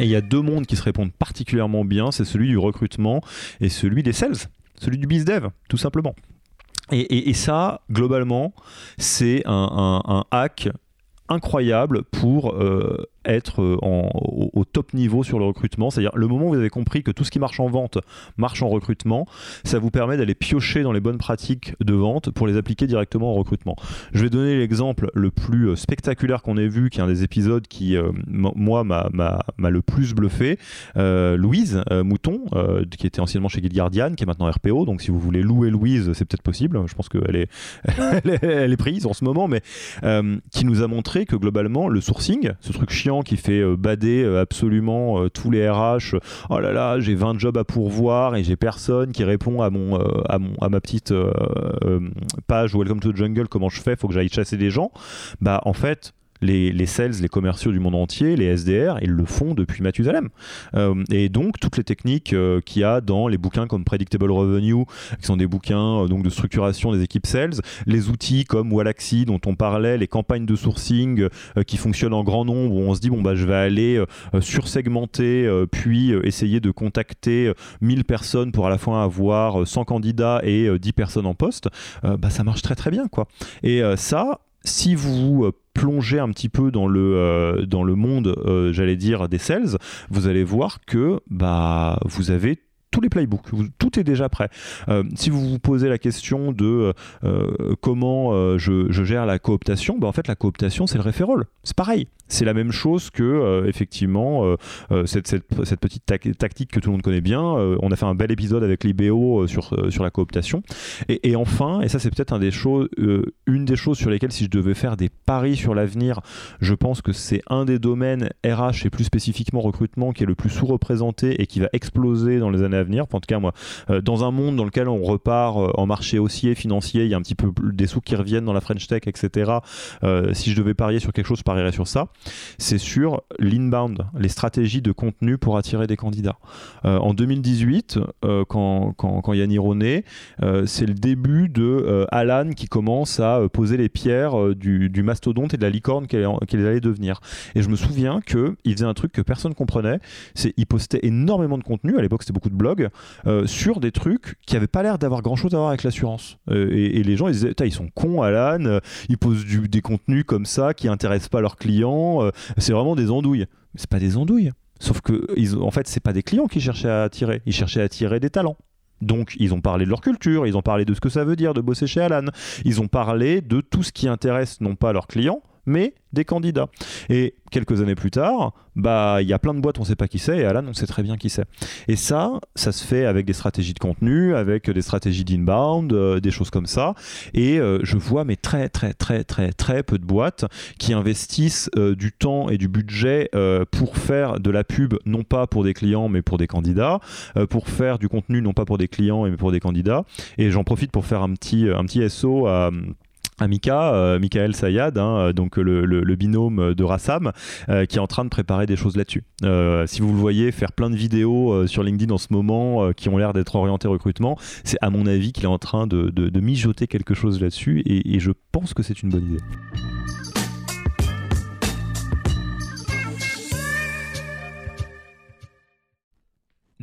Et il y a deux mondes qui se répondent particulièrement bien, c'est celui du recrutement et celui des sales, celui du bizdev, tout simplement. Et, ça, globalement, c'est un, hack incroyable pour euh, être euh, au, top niveau sur le recrutement. C'est-à-dire le moment où vous avez compris que tout ce qui marche en vente marche en recrutement, ça vous permet d'aller piocher dans les bonnes pratiques de vente pour les appliquer directement en recrutement. Je vais donner l'exemple le plus euh, spectaculaire qu'on ait vu, qui est un des épisodes qui, euh, moi, m'a le plus bluffé. Louise Mouton, qui était anciennement chez Guild Guardian, qui est maintenant RPO. Donc si vous voulez louer Louise, c'est peut-être possible. Je pense qu'elle est, elle est, prise en ce moment, mais qui nous a montré que globalement, le sourcing, ce truc chiant qui fait euh, bader euh, absolument euh, tous les RH. Oh là là, j'ai 20 jobs à pourvoir et j'ai personne qui répond à mon, à mon à ma petite page Welcome to the Jungle. Comment je fais Faut que j'aille chasser des gens. Bah en fait, les, sales, les commerciaux du monde entier, les SDR, ils le font depuis Mathusalem. Euh, et donc, toutes les techniques euh, qu'il y a dans les bouquins comme Predictable Revenue, qui sont des bouquins euh, donc de structuration des équipes sales, les outils comme Wallaxy dont on parlait, les campagnes de sourcing qui fonctionnent en grand nombre, où on se dit, bon, bah, je vais aller sursegmenter, puis essayer de contacter 1000 personnes pour à la fois avoir 100 candidats et 10 personnes en poste, bah, ça marche très très bien. quoi. Et ça, si vous euh, plongez un petit peu dans le, euh, dans le monde, euh, j'allais dire, des sales, vous allez voir que bah, vous avez tous les playbooks, tout est déjà prêt. Si vous vous posez la question de comment je, gère la cooptation, bah en fait la cooptation c'est le referral. C'est pareil. C'est la même chose que effectivement cette, cette, petite tactique que tout le monde connaît bien. on a fait un bel épisode avec l'IBO sur, sur la cooptation. Et, enfin, et ça c'est peut-être un des une des choses sur lesquelles si je devais faire des paris sur l'avenir, je pense que c'est un des domaines RH et plus spécifiquement recrutement qui est le plus sous-représenté et qui va exploser dans les années à venir. En tout cas, moi, euh, dans un monde dans lequel on repart euh, en marché haussier, financier, il y a un petit peu des sous qui reviennent dans la French Tech, etc. Euh, si je devais parier sur quelque chose, je parierais sur ça. C'est sur l'inbound, les stratégies de contenu pour attirer des candidats. en 2018, quand, quand, quand Yaniro naît, c'est le début de Alan qui commence à poser les pierres du, mastodonte et de la licorne qu'elle allait devenir. Et je me souviens qu'il faisait un truc que personne comprenait, c'est il postait énormément de contenu, à l'époque c'était beaucoup de blogs, euh, sur des trucs qui n'avaient pas l'air d'avoir grand chose à voir avec l'assurance. Euh, et, les gens ils disaient, ils sont cons, Alan, euh, ils posent des contenus comme ça qui intéressent pas leurs clients, c'est vraiment des andouilles. Mais c'est pas des andouilles. Sauf que, ils, en fait, c'est pas des clients qui cherchaient à attirer, ils cherchaient à attirer des talents. Donc, ils ont parlé de leur culture, ils ont parlé de ce que ça veut dire de bosser chez Alan, ils ont parlé de tout ce qui intéresse non pas leurs clients, mais des candidats. Et quelques années plus tard, bah il y a plein de boîtes, on ne sait pas qui c'est, et Alan, on sait très bien qui c'est. Et ça, ça se fait avec des stratégies de contenu, avec des stratégies d'inbound, euh, des choses comme ça. Et euh, je vois mais très très très très très peu de boîtes qui investissent euh, du temps et du budget pour faire de la pub, non pas pour des clients, mais pour des candidats, pour faire du contenu, non pas pour des clients, mais pour des candidats. Et j'en profite pour faire un petit un petit SO à à Mika, euh, Michael Sayad, hein, donc le, binôme de Rassam, euh, qui est en train de préparer des choses là-dessus. Euh, si vous le voyez faire plein de vidéos sur LinkedIn en ce moment qui ont l'air d'être orientées recrutement, c'est à mon avis qu'il est en train de, mijoter quelque chose là-dessus et je pense que c'est une bonne idée.